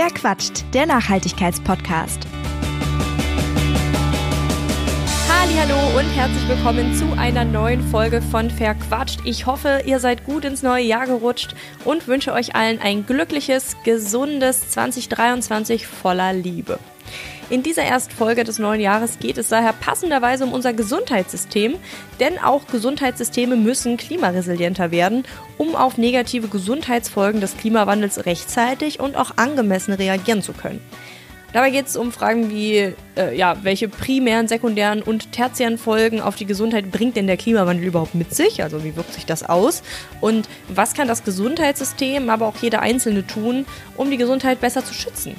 Wer quatscht? Der Nachhaltigkeitspodcast. Hallo und herzlich willkommen zu einer neuen Folge von Verquatscht. Ich hoffe, ihr seid gut ins neue Jahr gerutscht und wünsche euch allen ein glückliches, gesundes 2023 voller Liebe. In dieser ersten Folge des neuen Jahres geht es daher passenderweise um unser Gesundheitssystem, denn auch Gesundheitssysteme müssen klimaresilienter werden, um auf negative Gesundheitsfolgen des Klimawandels rechtzeitig und auch angemessen reagieren zu können. Dabei geht es um Fragen wie, äh, ja, welche primären, sekundären und tertiären Folgen auf die Gesundheit bringt denn der Klimawandel überhaupt mit sich? Also wie wirkt sich das aus? Und was kann das Gesundheitssystem, aber auch jeder Einzelne tun, um die Gesundheit besser zu schützen?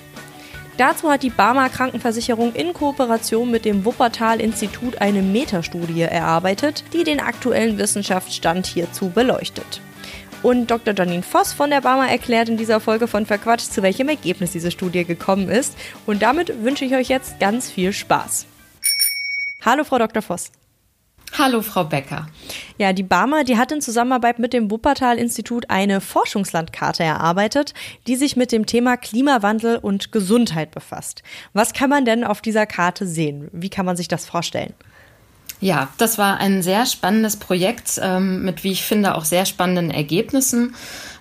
Dazu hat die Barmer Krankenversicherung in Kooperation mit dem Wuppertal-Institut eine Metastudie erarbeitet, die den aktuellen Wissenschaftsstand hierzu beleuchtet. Und Dr. Janine Voss von der Barmer erklärt in dieser Folge von Verquatscht, zu welchem Ergebnis diese Studie gekommen ist. Und damit wünsche ich euch jetzt ganz viel Spaß. Hallo, Frau Dr. Voss. Hallo, Frau Becker. Ja, die Barmer, die hat in Zusammenarbeit mit dem Wuppertal-Institut eine Forschungslandkarte erarbeitet, die sich mit dem Thema Klimawandel und Gesundheit befasst. Was kann man denn auf dieser Karte sehen? Wie kann man sich das vorstellen? Ja, das war ein sehr spannendes Projekt ähm, mit, wie ich finde, auch sehr spannenden Ergebnissen.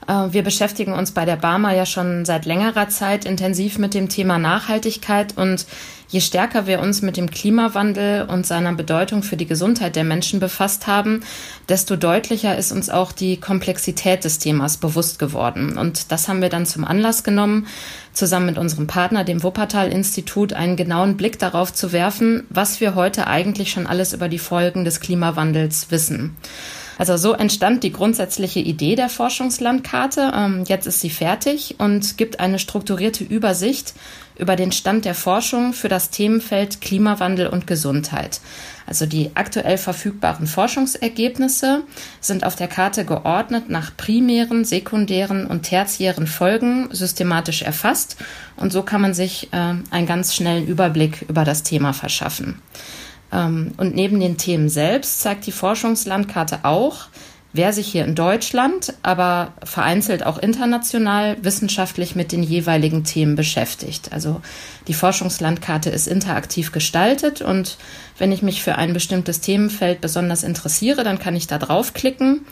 Äh, wir beschäftigen uns bei der Barmer ja schon seit längerer Zeit intensiv mit dem Thema Nachhaltigkeit und je stärker wir uns mit dem Klimawandel und seiner Bedeutung für die Gesundheit der Menschen befasst haben, desto deutlicher ist uns auch die Komplexität des Themas bewusst geworden. Und das haben wir dann zum Anlass genommen, zusammen mit unserem Partner, dem Wuppertal-Institut, einen genauen Blick darauf zu werfen, was wir heute eigentlich schon alles über die Folgen des Klimawandels wissen. Also so entstand die grundsätzliche Idee der Forschungslandkarte. Ähm, jetzt ist sie fertig und gibt eine strukturierte Übersicht über den Stand der Forschung für das Themenfeld Klimawandel und Gesundheit. Also die aktuell verfügbaren Forschungsergebnisse sind auf der Karte geordnet nach primären, sekundären und tertiären Folgen systematisch erfasst und so kann man sich äh, einen ganz schnellen Überblick über das Thema verschaffen. Ähm, und neben den Themen selbst zeigt die Forschungslandkarte auch, wer sich hier in Deutschland, aber vereinzelt auch international wissenschaftlich mit den jeweiligen Themen beschäftigt. Also die Forschungslandkarte ist interaktiv gestaltet und wenn ich mich für ein bestimmtes Themenfeld besonders interessiere, dann kann ich da draufklicken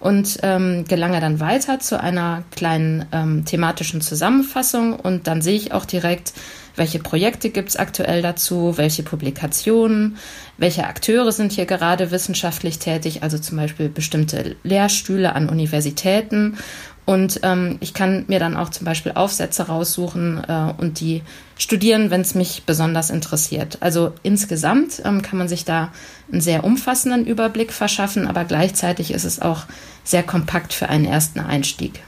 und ähm, gelange dann weiter zu einer kleinen ähm, thematischen Zusammenfassung und dann sehe ich auch direkt, welche Projekte gibt es aktuell dazu, welche Publikationen, welche Akteure sind hier gerade wissenschaftlich tätig, also zum Beispiel bestimmte Lehrstühle an Universitäten. Und ähm, ich kann mir dann auch zum Beispiel Aufsätze raussuchen äh, und die studieren, wenn es mich besonders interessiert. Also insgesamt ähm, kann man sich da einen sehr umfassenden Überblick verschaffen, aber gleichzeitig ist es auch sehr kompakt für einen ersten Einstieg.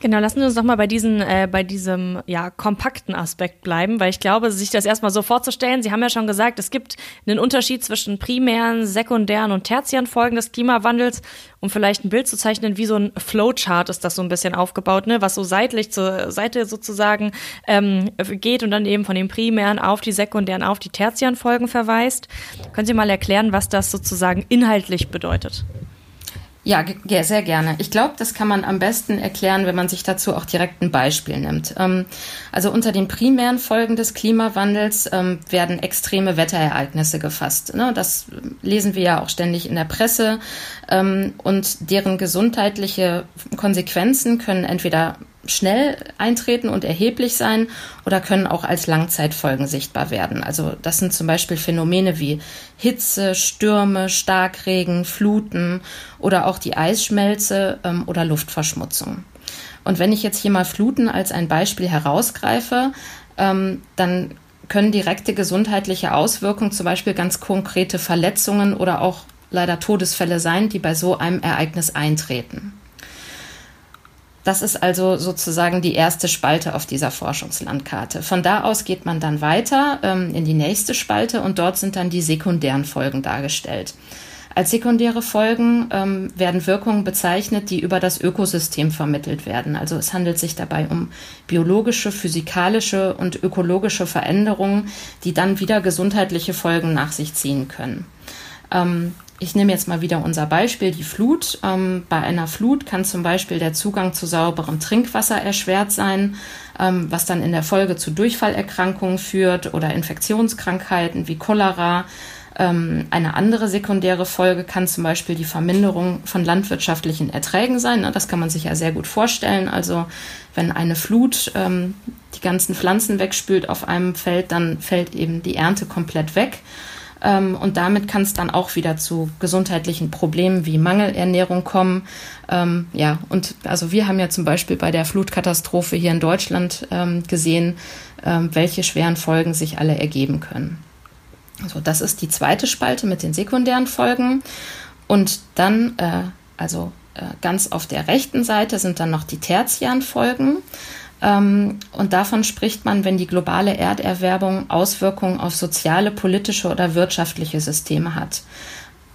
Genau, lassen wir uns doch mal bei, äh, bei diesem ja, kompakten Aspekt bleiben, weil ich glaube, sich das erstmal so vorzustellen, Sie haben ja schon gesagt, es gibt einen Unterschied zwischen primären, sekundären und tertiären Folgen des Klimawandels. Um vielleicht ein Bild zu zeichnen, wie so ein Flowchart ist das so ein bisschen aufgebaut, ne? was so seitlich zur Seite sozusagen ähm, geht und dann eben von den primären auf die sekundären, auf die tertiären Folgen verweist. Können Sie mal erklären, was das sozusagen inhaltlich bedeutet? Ja, sehr gerne. Ich glaube, das kann man am besten erklären, wenn man sich dazu auch direkt ein Beispiel nimmt. Ähm, also unter den primären Folgen des Klimawandels ähm, werden extreme Wetterereignisse gefasst. Ne? Das lesen wir ja auch ständig in der Presse. Ähm, und deren gesundheitliche Konsequenzen können entweder schnell eintreten und erheblich sein oder können auch als Langzeitfolgen sichtbar werden. Also das sind zum Beispiel Phänomene wie Hitze, Stürme, Starkregen, Fluten oder auch die Eisschmelze ähm, oder Luftverschmutzung. Und wenn ich jetzt hier mal Fluten als ein Beispiel herausgreife, ähm, dann können direkte gesundheitliche Auswirkungen, zum Beispiel ganz konkrete Verletzungen oder auch leider Todesfälle sein, die bei so einem Ereignis eintreten. Das ist also sozusagen die erste Spalte auf dieser Forschungslandkarte. Von da aus geht man dann weiter ähm, in die nächste Spalte und dort sind dann die sekundären Folgen dargestellt. Als sekundäre Folgen ähm, werden Wirkungen bezeichnet, die über das Ökosystem vermittelt werden. Also es handelt sich dabei um biologische, physikalische und ökologische Veränderungen, die dann wieder gesundheitliche Folgen nach sich ziehen können. Ähm, ich nehme jetzt mal wieder unser Beispiel, die Flut. Ähm, bei einer Flut kann zum Beispiel der Zugang zu sauberem Trinkwasser erschwert sein, ähm, was dann in der Folge zu Durchfallerkrankungen führt oder Infektionskrankheiten wie Cholera. Ähm, eine andere sekundäre Folge kann zum Beispiel die Verminderung von landwirtschaftlichen Erträgen sein. Ne? Das kann man sich ja sehr gut vorstellen. Also wenn eine Flut ähm, die ganzen Pflanzen wegspült auf einem Feld, dann fällt eben die Ernte komplett weg. Ähm, und damit kann es dann auch wieder zu gesundheitlichen Problemen wie Mangelernährung kommen. Ähm, ja, und also wir haben ja zum Beispiel bei der Flutkatastrophe hier in Deutschland ähm, gesehen, ähm, welche schweren Folgen sich alle ergeben können. Also das ist die zweite Spalte mit den sekundären Folgen. Und dann, äh, also äh, ganz auf der rechten Seite sind dann noch die tertiären Folgen. Ähm, und davon spricht man, wenn die globale Erderwärmung Auswirkungen auf soziale, politische oder wirtschaftliche Systeme hat.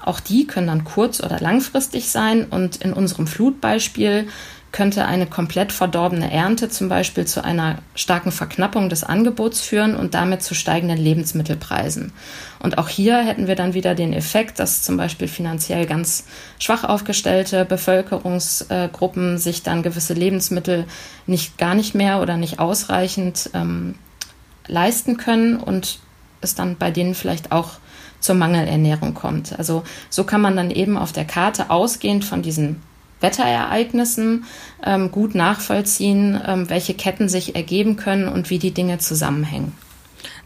Auch die können dann kurz- oder langfristig sein und in unserem Flutbeispiel könnte eine komplett verdorbene Ernte zum Beispiel zu einer starken Verknappung des Angebots führen und damit zu steigenden Lebensmittelpreisen. Und auch hier hätten wir dann wieder den Effekt, dass zum Beispiel finanziell ganz schwach aufgestellte Bevölkerungsgruppen sich dann gewisse Lebensmittel nicht gar nicht mehr oder nicht ausreichend ähm, leisten können und es dann bei denen vielleicht auch zur Mangelernährung kommt. Also so kann man dann eben auf der Karte ausgehend von diesen Wetterereignissen ähm, gut nachvollziehen, ähm, welche Ketten sich ergeben können und wie die Dinge zusammenhängen.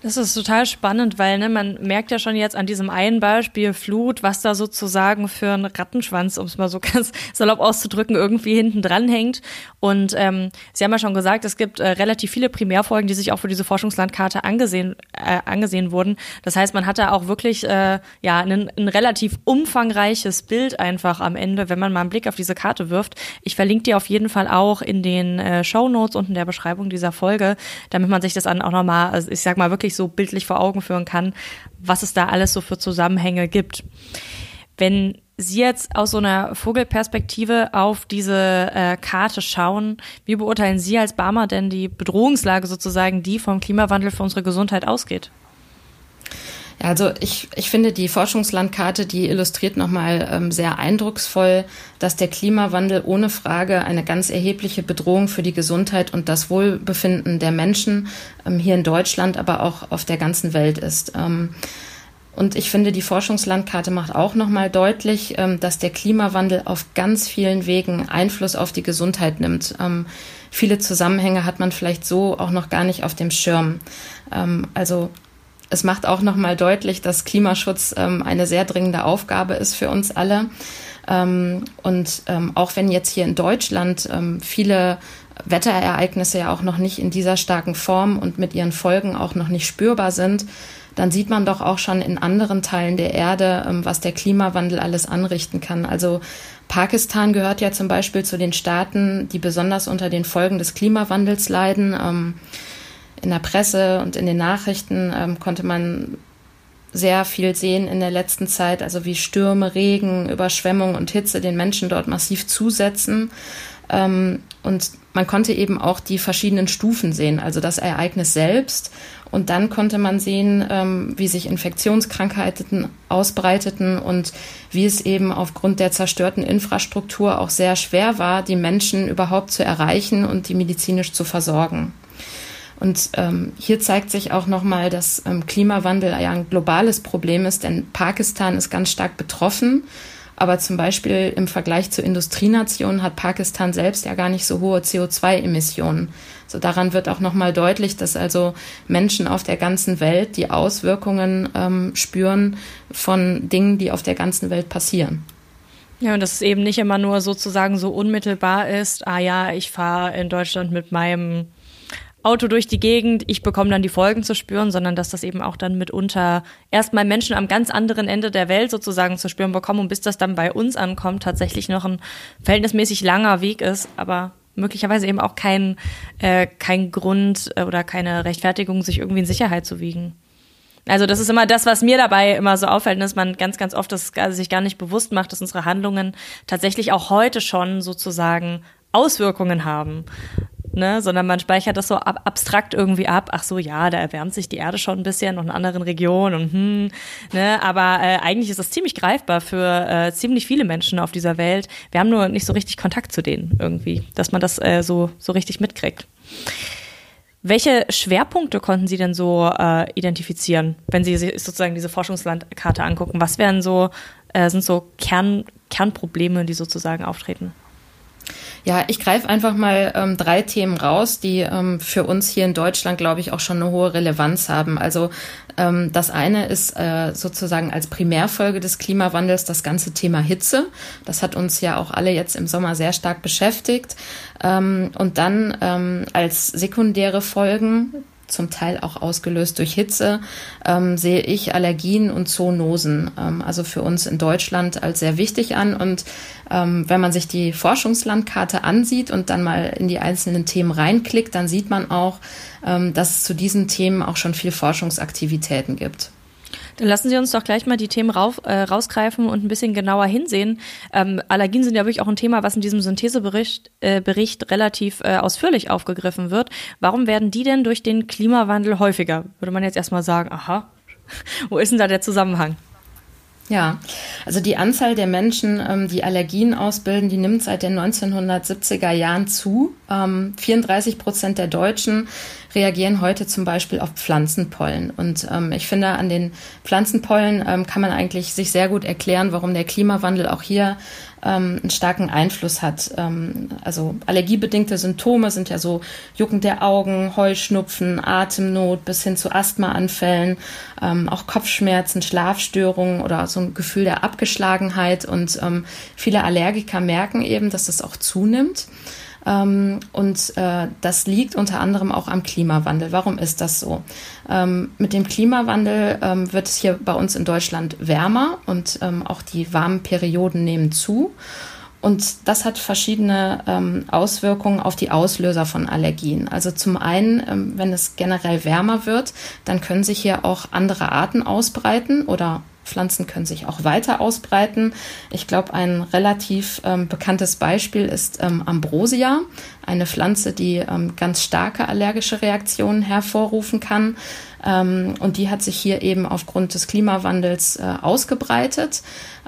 Das ist total spannend, weil ne, man merkt ja schon jetzt an diesem einen Beispiel Flut, was da sozusagen für ein Rattenschwanz, um es mal so ganz salopp auszudrücken, irgendwie hinten dran hängt. Und ähm, Sie haben ja schon gesagt, es gibt äh, relativ viele Primärfolgen, die sich auch für diese Forschungslandkarte angesehen, äh, angesehen wurden. Das heißt, man hat da auch wirklich äh, ja ein, ein relativ umfangreiches Bild einfach am Ende, wenn man mal einen Blick auf diese Karte wirft. Ich verlinke die auf jeden Fall auch in den äh, Show Notes und in der Beschreibung dieser Folge, damit man sich das dann auch nochmal, also ich sag mal wirklich wirklich so bildlich vor Augen führen kann, was es da alles so für Zusammenhänge gibt. Wenn Sie jetzt aus so einer Vogelperspektive auf diese äh, Karte schauen, wie beurteilen Sie als Barmer denn die Bedrohungslage sozusagen, die vom Klimawandel für unsere Gesundheit ausgeht? Also ich, ich finde, die Forschungslandkarte, die illustriert nochmal ähm, sehr eindrucksvoll, dass der Klimawandel ohne Frage eine ganz erhebliche Bedrohung für die Gesundheit und das Wohlbefinden der Menschen ähm, hier in Deutschland, aber auch auf der ganzen Welt ist. Ähm, und ich finde, die Forschungslandkarte macht auch nochmal deutlich, ähm, dass der Klimawandel auf ganz vielen Wegen Einfluss auf die Gesundheit nimmt. Ähm, viele Zusammenhänge hat man vielleicht so auch noch gar nicht auf dem Schirm. Ähm, also es macht auch nochmal deutlich, dass Klimaschutz ähm, eine sehr dringende Aufgabe ist für uns alle. Ähm, und ähm, auch wenn jetzt hier in Deutschland ähm, viele Wetterereignisse ja auch noch nicht in dieser starken Form und mit ihren Folgen auch noch nicht spürbar sind, dann sieht man doch auch schon in anderen Teilen der Erde, ähm, was der Klimawandel alles anrichten kann. Also Pakistan gehört ja zum Beispiel zu den Staaten, die besonders unter den Folgen des Klimawandels leiden. In der Presse und in den Nachrichten ähm, konnte man sehr viel sehen in der letzten Zeit, also wie Stürme, Regen, Überschwemmung und Hitze den Menschen dort massiv zusetzen. Ähm, und man konnte eben auch die verschiedenen Stufen sehen, also das Ereignis selbst. Und dann konnte man sehen, ähm, wie sich Infektionskrankheiten ausbreiteten und wie es eben aufgrund der zerstörten Infrastruktur auch sehr schwer war, die Menschen überhaupt zu erreichen und die medizinisch zu versorgen. Und ähm, hier zeigt sich auch nochmal, dass ähm, Klimawandel ja ein globales Problem ist, denn Pakistan ist ganz stark betroffen. Aber zum Beispiel im Vergleich zu Industrienationen hat Pakistan selbst ja gar nicht so hohe CO2-Emissionen. So daran wird auch nochmal deutlich, dass also Menschen auf der ganzen Welt die Auswirkungen ähm, spüren von Dingen, die auf der ganzen Welt passieren. Ja, und dass es eben nicht immer nur sozusagen so unmittelbar ist, ah ja, ich fahre in Deutschland mit meinem Auto durch die Gegend, ich bekomme dann die Folgen zu spüren, sondern dass das eben auch dann mitunter erstmal Menschen am ganz anderen Ende der Welt sozusagen zu spüren bekommen und bis das dann bei uns ankommt, tatsächlich noch ein verhältnismäßig langer Weg ist, aber möglicherweise eben auch kein, äh, kein Grund äh, oder keine Rechtfertigung, sich irgendwie in Sicherheit zu wiegen. Also das ist immer das, was mir dabei immer so auffällt, dass man ganz, ganz oft das also sich gar nicht bewusst macht, dass unsere Handlungen tatsächlich auch heute schon sozusagen Auswirkungen haben ne? sondern man speichert das so ab abstrakt irgendwie ab. Ach so, ja, da erwärmt sich die Erde schon ein bisschen und in anderen Regionen und hm, ne? aber äh, eigentlich ist das ziemlich greifbar für äh, ziemlich viele Menschen auf dieser Welt. Wir haben nur nicht so richtig Kontakt zu denen irgendwie, dass man das äh, so, so richtig mitkriegt. Welche Schwerpunkte konnten Sie denn so äh, identifizieren, wenn Sie sozusagen diese Forschungslandkarte angucken? Was wären so, äh, sind so Kern, Kernprobleme, die sozusagen auftreten? Ja, ich greife einfach mal ähm, drei Themen raus, die ähm, für uns hier in Deutschland, glaube ich, auch schon eine hohe Relevanz haben. Also ähm, das eine ist äh, sozusagen als Primärfolge des Klimawandels das ganze Thema Hitze. Das hat uns ja auch alle jetzt im Sommer sehr stark beschäftigt. Ähm, und dann ähm, als sekundäre Folgen zum Teil auch ausgelöst durch Hitze, ähm, sehe ich Allergien und Zoonosen, ähm, also für uns in Deutschland als sehr wichtig an. Und ähm, wenn man sich die Forschungslandkarte ansieht und dann mal in die einzelnen Themen reinklickt, dann sieht man auch, ähm, dass es zu diesen Themen auch schon viel Forschungsaktivitäten gibt. Dann lassen Sie uns doch gleich mal die Themen rauf, äh, rausgreifen und ein bisschen genauer hinsehen. Ähm, Allergien sind ja wirklich auch ein Thema, was in diesem Synthesebericht äh, Bericht relativ äh, ausführlich aufgegriffen wird. Warum werden die denn durch den Klimawandel häufiger? Würde man jetzt erstmal sagen, aha, wo ist denn da der Zusammenhang? Ja, also die Anzahl der Menschen, ähm, die Allergien ausbilden, die nimmt seit den 1970er Jahren zu. Ähm, 34 Prozent der Deutschen reagieren heute zum Beispiel auf Pflanzenpollen. Und ähm, ich finde, an den Pflanzenpollen ähm, kann man eigentlich sich sehr gut erklären, warum der Klimawandel auch hier ähm, einen starken Einfluss hat. Ähm, also allergiebedingte Symptome sind ja so Jucken der Augen, Heuschnupfen, Atemnot bis hin zu Asthmaanfällen, ähm, auch Kopfschmerzen, Schlafstörungen oder so ein Gefühl der Abgeschlagenheit. Und ähm, viele Allergiker merken eben, dass das auch zunimmt. Ähm, und äh, das liegt unter anderem auch am Klimawandel. Warum ist das so? Ähm, mit dem Klimawandel ähm, wird es hier bei uns in Deutschland wärmer und auch die warmen Perioden nehmen zu. Und das hat verschiedene ähm, Auswirkungen auf die Auslöser von Allergien. Also zum einen, ähm, wenn es generell wärmer wird, dann können sich hier auch andere Arten ausbreiten oder Pflanzen können sich auch weiter ausbreiten. Ich glaube, ein relativ ähm, bekanntes Beispiel ist ähm, Ambrosia, eine Pflanze, die ähm, ganz starke allergische Reaktionen hervorrufen kann. Ähm, und die hat sich hier eben aufgrund des Klimawandels äh, ausgebreitet.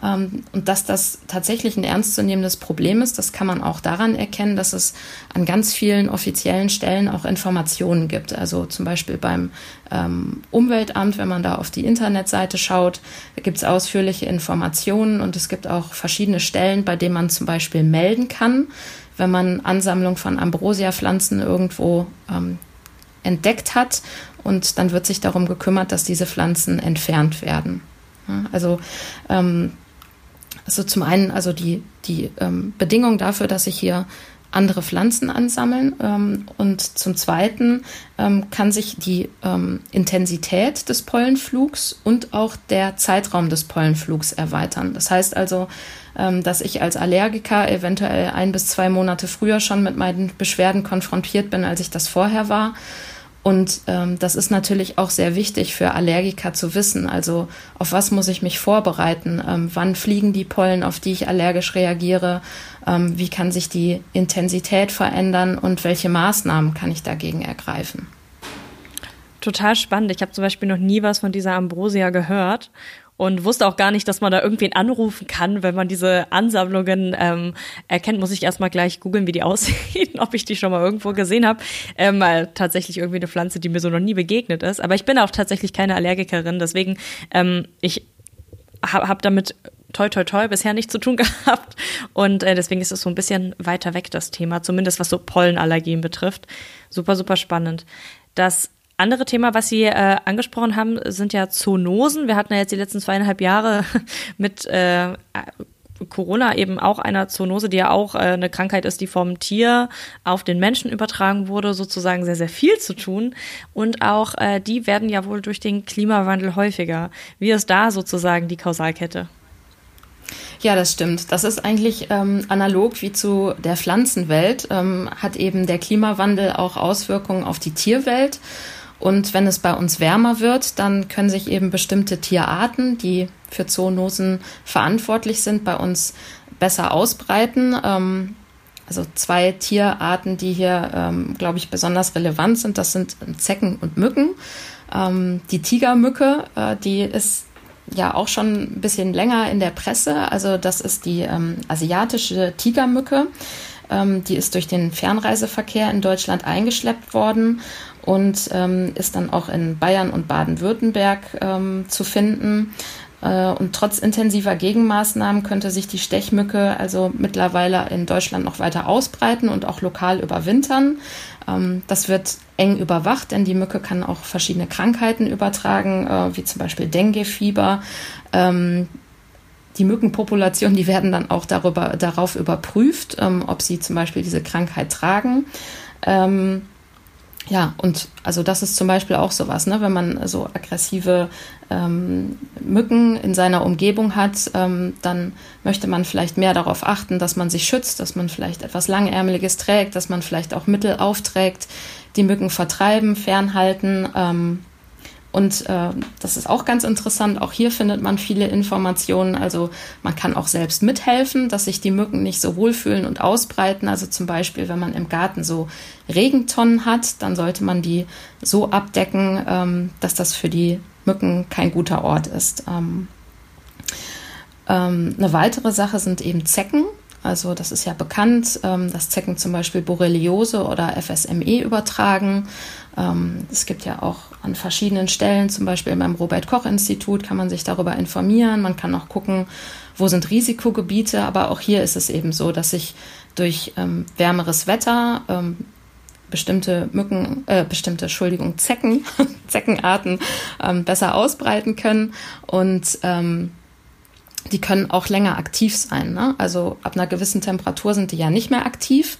Ähm, und dass das tatsächlich ein ernstzunehmendes Problem ist, das kann man auch daran erkennen, dass es an ganz vielen offiziellen Stellen auch Informationen gibt. Also zum Beispiel beim ähm, Umweltamt, wenn man da auf die Internetseite schaut, gibt es ausführliche Informationen und es gibt auch verschiedene Stellen, bei denen man zum Beispiel melden kann, wenn man Ansammlung von Ambrosia-Pflanzen irgendwo ähm, entdeckt hat und dann wird sich darum gekümmert, dass diese Pflanzen entfernt werden. Ja, also ähm, also zum einen also die, die ähm, Bedingung dafür, dass sich hier andere Pflanzen ansammeln ähm, und zum Zweiten ähm, kann sich die ähm, Intensität des Pollenflugs und auch der Zeitraum des Pollenflugs erweitern. Das heißt also, dass ich als Allergiker eventuell ein bis zwei Monate früher schon mit meinen Beschwerden konfrontiert bin, als ich das vorher war. Und ähm, das ist natürlich auch sehr wichtig für Allergiker zu wissen. Also auf was muss ich mich vorbereiten? Ähm, wann fliegen die Pollen, auf die ich allergisch reagiere? Ähm, wie kann sich die Intensität verändern und welche Maßnahmen kann ich dagegen ergreifen? Total spannend. Ich habe zum Beispiel noch nie was von dieser Ambrosia gehört und wusste auch gar nicht, dass man da irgendwen anrufen kann, wenn man diese Ansammlungen ähm, erkennt. Muss ich erstmal gleich googeln, wie die aussehen, ob ich die schon mal irgendwo gesehen habe. Ähm, weil tatsächlich irgendwie eine Pflanze, die mir so noch nie begegnet ist. Aber ich bin auch tatsächlich keine Allergikerin, deswegen ähm, ich habe hab damit toi toi toi bisher nichts zu tun gehabt und äh, deswegen ist es so ein bisschen weiter weg das Thema, zumindest was so Pollenallergien betrifft. Super super spannend. Das andere Thema, was Sie äh, angesprochen haben, sind ja Zoonosen. Wir hatten ja jetzt die letzten zweieinhalb Jahre mit äh, Corona eben auch einer Zoonose, die ja auch äh, eine Krankheit ist, die vom Tier auf den Menschen übertragen wurde, sozusagen sehr, sehr viel zu tun. Und auch äh, die werden ja wohl durch den Klimawandel häufiger. Wie ist da sozusagen die Kausalkette? Ja, das stimmt. Das ist eigentlich ähm, analog wie zu der Pflanzenwelt, ähm, hat eben der Klimawandel auch Auswirkungen auf die Tierwelt. Und wenn es bei uns wärmer wird, dann können sich eben bestimmte Tierarten, die für Zoonosen verantwortlich sind, bei uns besser ausbreiten. Ähm, also zwei Tierarten, die hier, ähm, glaube ich, besonders relevant sind. Das sind Zecken und Mücken. Ähm, die Tigermücke, äh, die ist ja auch schon ein bisschen länger in der Presse. Also das ist die ähm, asiatische Tigermücke. Ähm, die ist durch den Fernreiseverkehr in Deutschland eingeschleppt worden und ähm, ist dann auch in Bayern und Baden-Württemberg ähm, zu finden. Äh, und trotz intensiver Gegenmaßnahmen könnte sich die Stechmücke also mittlerweile in Deutschland noch weiter ausbreiten und auch lokal überwintern. Ähm, das wird eng überwacht, denn die Mücke kann auch verschiedene Krankheiten übertragen, äh, wie zum Beispiel Dengue-Fieber. Ähm, die Mückenpopulation, die werden dann auch darüber, darauf überprüft, ähm, ob sie zum Beispiel diese Krankheit tragen. Ja, und also das ist zum Beispiel auch sowas, ne? wenn man so aggressive ähm, Mücken in seiner Umgebung hat, ähm, dann möchte man vielleicht mehr darauf achten, dass man sich schützt, dass man vielleicht etwas Langärmeliges trägt, dass man vielleicht auch Mittel aufträgt, die Mücken vertreiben, fernhalten. Ähm, und äh, das ist auch ganz interessant. Auch hier findet man viele Informationen. Also man kann auch selbst mithelfen, dass sich die Mücken nicht so wohlfühlen und ausbreiten. Also zum Beispiel, wenn man im Garten so Regentonnen hat, dann sollte man die so abdecken, ähm, dass das für die Mücken kein guter Ort ist. Ähm, ähm, eine weitere Sache sind eben Zecken. Also das ist ja bekannt, ähm, dass Zecken zum Beispiel Borreliose oder FSME übertragen. Ähm, es gibt ja auch an verschiedenen Stellen, zum Beispiel beim Robert Koch Institut, kann man sich darüber informieren. Man kann auch gucken, wo sind Risikogebiete. Aber auch hier ist es eben so, dass sich durch ähm, wärmeres Wetter ähm, bestimmte Mücken, äh, bestimmte, Entschuldigung, Zecken, Zeckenarten ähm, besser ausbreiten können und ähm, die können auch länger aktiv sein. Ne? Also ab einer gewissen Temperatur sind die ja nicht mehr aktiv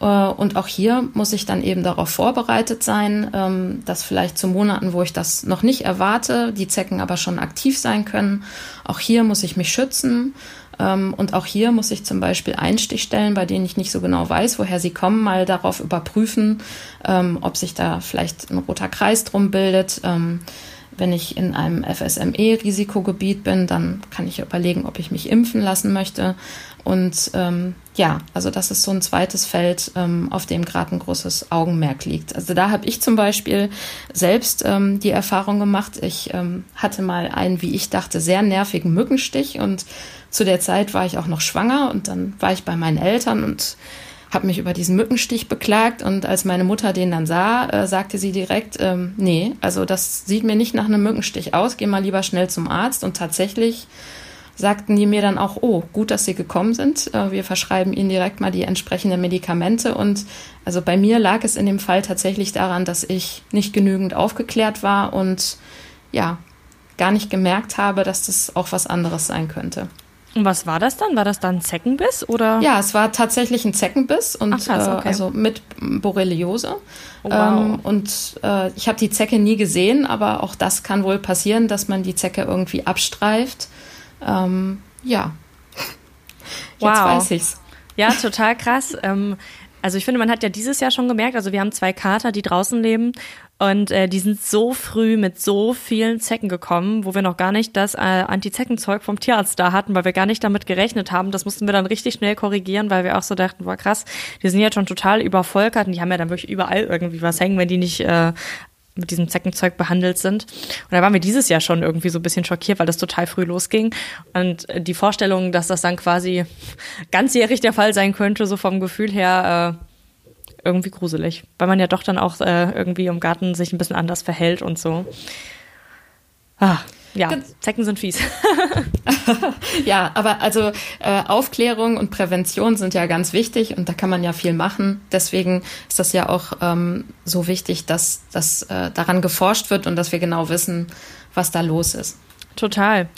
äh, und auch hier muss ich dann eben darauf vorbereitet sein, ähm, dass vielleicht zu Monaten, wo ich das noch nicht erwarte, die Zecken aber schon aktiv sein können. Auch hier muss ich mich schützen. Ähm, und auch hier muss ich zum Beispiel Einstichstellen, bei denen ich nicht so genau weiß, woher sie kommen, mal darauf überprüfen, ähm, ob sich da vielleicht ein roter Kreis drum bildet. Wenn ich in einem FSME-Risikogebiet bin, dann kann ich überlegen, ob ich mich impfen lassen möchte. Und ähm, ja, also das ist so ein zweites Feld, ähm, auf dem gerade ein großes Augenmerk liegt. Also da habe ich zum Beispiel selbst ähm, die Erfahrung gemacht, ich ähm, hatte mal einen, wie ich dachte, sehr nervigen Mückenstich und zu der Zeit war ich auch noch schwanger und dann war ich bei meinen Eltern und habe mich über diesen Mückenstich beklagt und als meine Mutter den dann sah, äh, sagte sie direkt, ähm, nee, also das sieht mir nicht nach einem Mückenstich aus, geh mal lieber schnell zum Arzt und tatsächlich sagten die mir dann auch, oh, gut, dass Sie gekommen sind. Äh, wir verschreiben Ihnen direkt mal die entsprechenden Medikamente. Und also bei mir lag es in dem Fall tatsächlich daran, dass ich nicht genügend aufgeklärt war und ja, gar nicht gemerkt habe, dass das auch was anderes sein könnte. Und was war das dann? War das dann Zeckenbiss oder? Ja, es war tatsächlich ein Zeckenbiss und Ach, krass, okay. äh, also mit Borreliose. Oh, wow. ähm, und äh, ich habe die Zecke nie gesehen, aber auch das kann wohl passieren, dass man die Zecke irgendwie abstreift ähm, ja, jetzt wow. weiß ich's. Ja, total krass. ähm, also ich finde, man hat ja dieses Jahr schon gemerkt, also wir haben zwei Kater, die draußen leben und äh, die sind so früh mit so vielen Zecken gekommen, wo wir noch gar nicht das äh, Antizeckenzeug vom Tierarzt da hatten, weil wir gar nicht damit gerechnet haben. Das mussten wir dann richtig schnell korrigieren, weil wir auch so dachten, boah krass, die sind jetzt schon total übervolkert und die haben ja dann wirklich überall irgendwie was hängen, wenn die nicht äh, mit diesem Zeckenzeug behandelt sind. Und da waren wir dieses Jahr schon irgendwie so ein bisschen schockiert, weil das total früh losging. Und äh, die Vorstellung, dass das dann quasi ganzjährig der Fall sein könnte, so vom Gefühl her, äh, irgendwie gruselig. Weil man ja doch dann auch äh, irgendwie im Garten sich ein bisschen anders verhält und so. Ah, ja, Zecken sind fies. ja, aber also äh, Aufklärung und Prävention sind ja ganz wichtig und da kann man ja viel machen. Deswegen ist das ja auch ähm, so wichtig, dass, dass äh, daran geforscht wird und dass wir genau wissen, was da los ist. Total.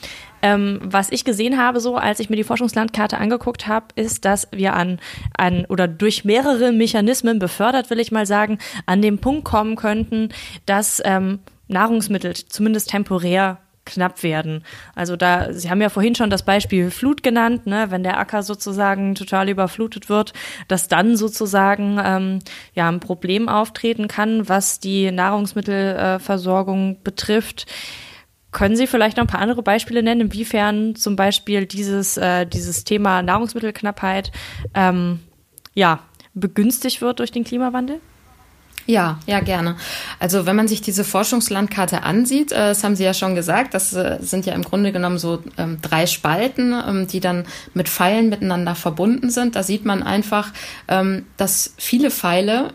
Ähm, was ich gesehen habe, so als ich mir die Forschungslandkarte angeguckt habe, ist, dass wir an, an oder durch mehrere Mechanismen befördert, will ich mal sagen, an den Punkt kommen könnten, dass ähm, Nahrungsmittel zumindest temporär knapp werden. Also da, Sie haben ja vorhin schon das Beispiel Flut genannt, ne, wenn der Acker sozusagen total überflutet wird, dass dann sozusagen ähm, ja ein Problem auftreten kann, was die Nahrungsmittelversorgung äh, betrifft. Können Sie vielleicht noch ein paar andere Beispiele nennen, inwiefern zum Beispiel dieses, äh, dieses Thema Nahrungsmittelknappheit ähm, ja, begünstigt wird durch den Klimawandel? Ja, ja, gerne. Also wenn man sich diese Forschungslandkarte ansieht, äh, das haben Sie ja schon gesagt, das äh, sind ja im Grunde genommen so ähm, drei Spalten, ähm, die dann mit Pfeilen miteinander verbunden sind. Da sieht man einfach, ähm, dass viele Pfeile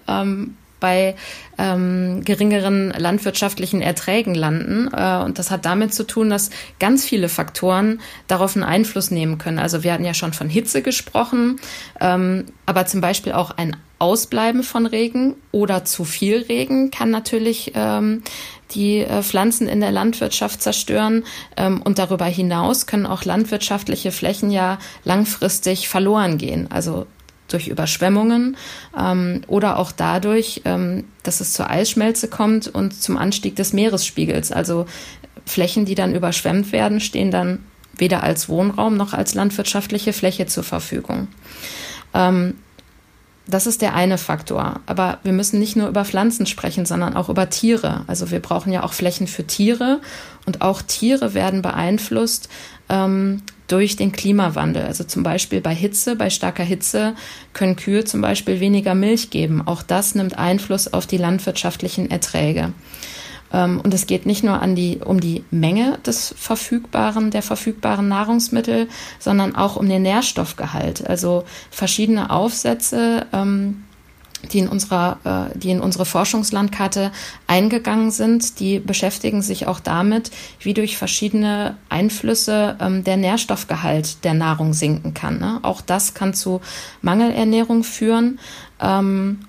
bei ähm, geringeren landwirtschaftlichen Erträgen landen. Äh, und das hat damit zu tun, dass ganz viele Faktoren darauf einen Einfluss nehmen können. Also wir hatten ja schon von Hitze gesprochen, ähm, aber zum Beispiel auch ein Ausbleiben von Regen oder zu viel Regen kann natürlich ähm, die äh, Pflanzen in der Landwirtschaft zerstören. Ähm, und darüber hinaus können auch landwirtschaftliche Flächen ja langfristig verloren gehen. Also durch Überschwemmungen ähm, oder auch dadurch, ähm, dass es zur Eisschmelze kommt und zum Anstieg des Meeresspiegels. Also Flächen, die dann überschwemmt werden, stehen dann weder als Wohnraum noch als landwirtschaftliche Fläche zur Verfügung. Ähm, das ist der eine Faktor. Aber wir müssen nicht nur über Pflanzen sprechen, sondern auch über Tiere. Also wir brauchen ja auch Flächen für Tiere und auch Tiere werden beeinflusst ähm, durch den Klimawandel. Also zum Beispiel bei Hitze, bei starker Hitze können Kühe zum Beispiel weniger Milch geben. Auch das nimmt Einfluss auf die landwirtschaftlichen Erträge. Ähm, und es geht nicht nur an die, um die Menge des verfügbaren, der verfügbaren Nahrungsmittel, sondern auch um den Nährstoffgehalt. Also verschiedene Aufsätze ähm, die in unserer, äh, die in unsere Forschungslandkarte eingegangen sind, die beschäftigen sich auch damit, wie durch verschiedene Einflüsse ähm, der Nährstoffgehalt der Nahrung sinken kann. Ne? Auch das kann zu Mangelernährung führen. Ähm,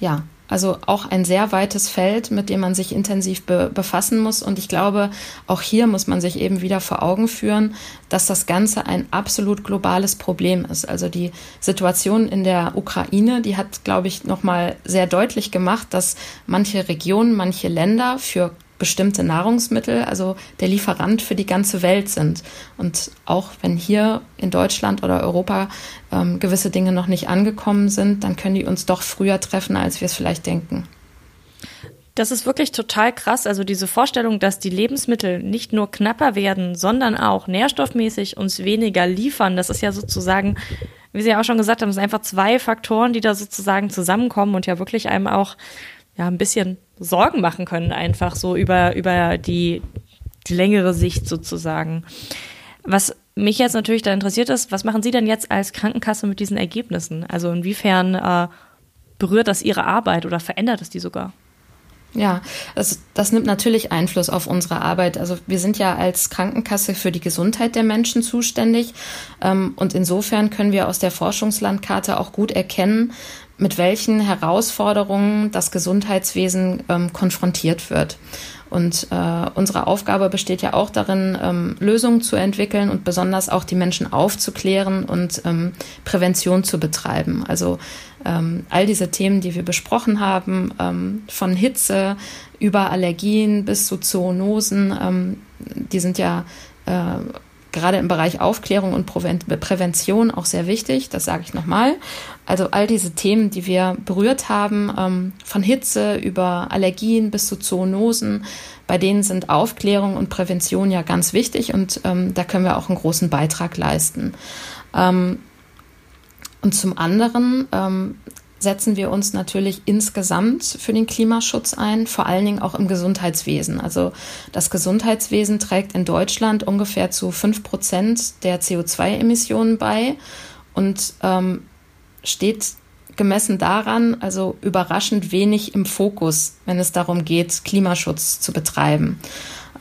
ja, also auch ein sehr weites Feld, mit dem man sich intensiv be befassen muss. Und ich glaube, auch hier muss man sich eben wieder vor Augen führen, dass das Ganze ein absolut globales Problem ist. Also die Situation in der Ukraine, die hat, glaube ich, nochmal sehr deutlich gemacht, dass manche Regionen, manche Länder für bestimmte Nahrungsmittel, also der Lieferant für die ganze Welt sind. Und auch wenn hier in Deutschland oder Europa ähm, gewisse Dinge noch nicht angekommen sind, dann können die uns doch früher treffen, als wir es vielleicht denken. Das ist wirklich total krass. Also diese Vorstellung, dass die Lebensmittel nicht nur knapper werden, sondern auch nährstoffmäßig uns weniger liefern, das ist ja sozusagen, wie Sie ja auch schon gesagt haben, es sind einfach zwei Faktoren, die da sozusagen zusammenkommen und ja wirklich einem auch ja ein bisschen Sorgen machen können, einfach so über, über die, die längere Sicht sozusagen. Was mich jetzt natürlich da interessiert ist, was machen Sie denn jetzt als Krankenkasse mit diesen Ergebnissen? Also inwiefern äh, berührt das Ihre Arbeit oder verändert es die sogar? Ja, das, das nimmt natürlich Einfluss auf unsere Arbeit. Also wir sind ja als Krankenkasse für die Gesundheit der Menschen zuständig. Ähm, und insofern können wir aus der Forschungslandkarte auch gut erkennen, mit welchen Herausforderungen das Gesundheitswesen ähm, konfrontiert wird. Und äh, unsere Aufgabe besteht ja auch darin, ähm, Lösungen zu entwickeln und besonders auch die Menschen aufzuklären und ähm, Prävention zu betreiben. Also ähm, all diese Themen, die wir besprochen haben, ähm, von Hitze über Allergien bis zu Zoonosen, ähm, die sind ja äh, gerade im Bereich Aufklärung und Prävention auch sehr wichtig. Das sage ich nochmal. Also all diese Themen, die wir berührt haben, ähm, von Hitze über Allergien bis zu Zoonosen, bei denen sind Aufklärung und Prävention ja ganz wichtig und ähm, da können wir auch einen großen Beitrag leisten. Ähm, und zum anderen setzen wir uns natürlich insgesamt für den Klimaschutz ein, vor allen Dingen auch im Gesundheitswesen. Also das Gesundheitswesen trägt in Deutschland ungefähr zu fünf Prozent der CO2-Emissionen bei und ähm, steht gemessen daran also überraschend wenig im Fokus, wenn es darum geht, Klimaschutz zu betreiben.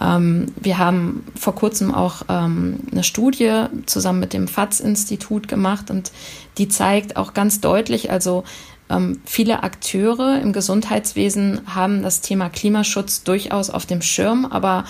Ähm, wir haben vor kurzem auch ähm, eine Studie zusammen mit dem FATS-Institut gemacht und die zeigt auch ganz deutlich, also ähm, viele Akteure im Gesundheitswesen haben das Thema Klimaschutz durchaus auf dem Schirm, aber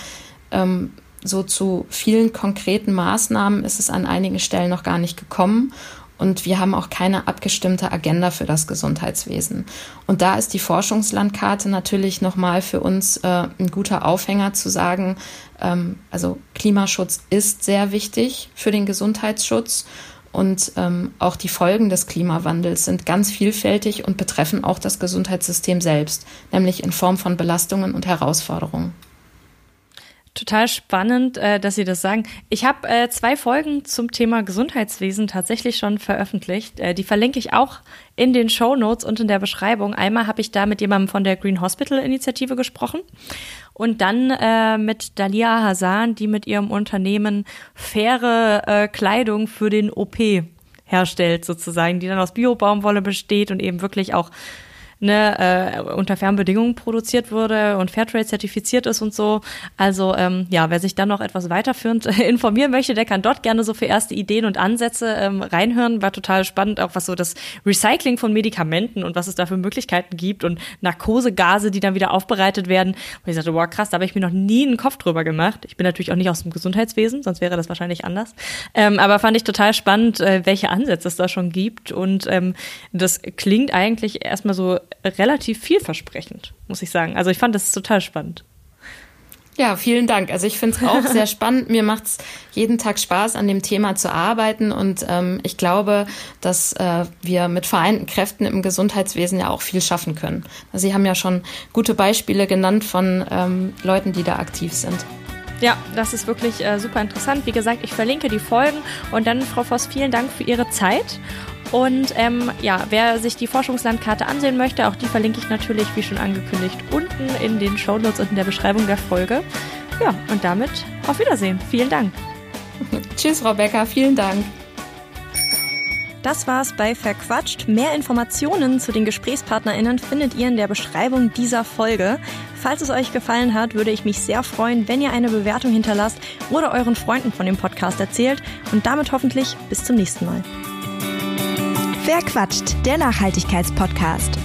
ähm, so zu vielen konkreten Maßnahmen ist es an einigen Stellen noch gar nicht gekommen. Und wir haben auch keine abgestimmte Agenda für das Gesundheitswesen. Und da ist die Forschungslandkarte natürlich nochmal für uns äh, ein guter Aufhänger zu sagen, ähm, also Klimaschutz ist sehr wichtig für den Gesundheitsschutz. Und ähm, auch die Folgen des Klimawandels sind ganz vielfältig und betreffen auch das Gesundheitssystem selbst, nämlich in Form von Belastungen und Herausforderungen. Total spannend, äh, dass Sie das sagen. Ich habe äh, zwei Folgen zum Thema Gesundheitswesen tatsächlich schon veröffentlicht. Äh, die verlinke ich auch in den Show Notes und in der Beschreibung. Einmal habe ich da mit jemandem von der Green Hospital Initiative gesprochen und dann äh, mit Dalia Hasan, die mit ihrem Unternehmen faire äh, Kleidung für den OP herstellt, sozusagen, die dann aus Bio-Baumwolle besteht und eben wirklich auch ne, äh, unter Fernbedingungen produziert wurde und Fairtrade zertifiziert ist und so. Also ähm, ja, wer sich dann noch etwas weiterführend informieren möchte, der kann dort gerne so für erste Ideen und Ansätze ähm, reinhören. War total spannend, auch was so das Recycling von Medikamenten und was es da für Möglichkeiten gibt und Narkosegase, die dann wieder aufbereitet werden. Und ich sagte, wow, krass, da habe ich mir noch nie einen Kopf drüber gemacht. Ich bin natürlich auch nicht aus dem Gesundheitswesen, sonst wäre das wahrscheinlich anders. Ähm, aber fand ich total spannend, äh, welche Ansätze es da schon gibt. Und ähm, das klingt eigentlich erstmal so relativ vielversprechend, muss ich sagen. Also ich fand das total spannend. Ja, vielen Dank. Also ich finde es auch sehr spannend. Mir macht es jeden Tag Spaß, an dem Thema zu arbeiten. Und ähm, ich glaube, dass äh, wir mit vereinten Kräften im Gesundheitswesen ja auch viel schaffen können. Also Sie haben ja schon gute Beispiele genannt von ähm, Leuten, die da aktiv sind. Ja, das ist wirklich äh, super interessant. Wie gesagt, ich verlinke die Folgen und dann, Frau Voss, vielen Dank für Ihre Zeit. Und ähm, ja, wer sich die Forschungslandkarte ansehen möchte, auch die verlinke ich natürlich, wie schon angekündigt, unten in den Shownotes und in der Beschreibung der Folge. Ja, und damit auf Wiedersehen. Vielen Dank. Tschüss, Frau Becker. Vielen Dank. Das war's bei Verquatscht. Mehr Informationen zu den GesprächspartnerInnen findet ihr in der Beschreibung dieser Folge. Falls es euch gefallen hat, würde ich mich sehr freuen, wenn ihr eine Bewertung hinterlasst oder euren Freunden von dem Podcast erzählt. Und damit hoffentlich bis zum nächsten Mal. Wer quatscht? Der Nachhaltigkeitspodcast.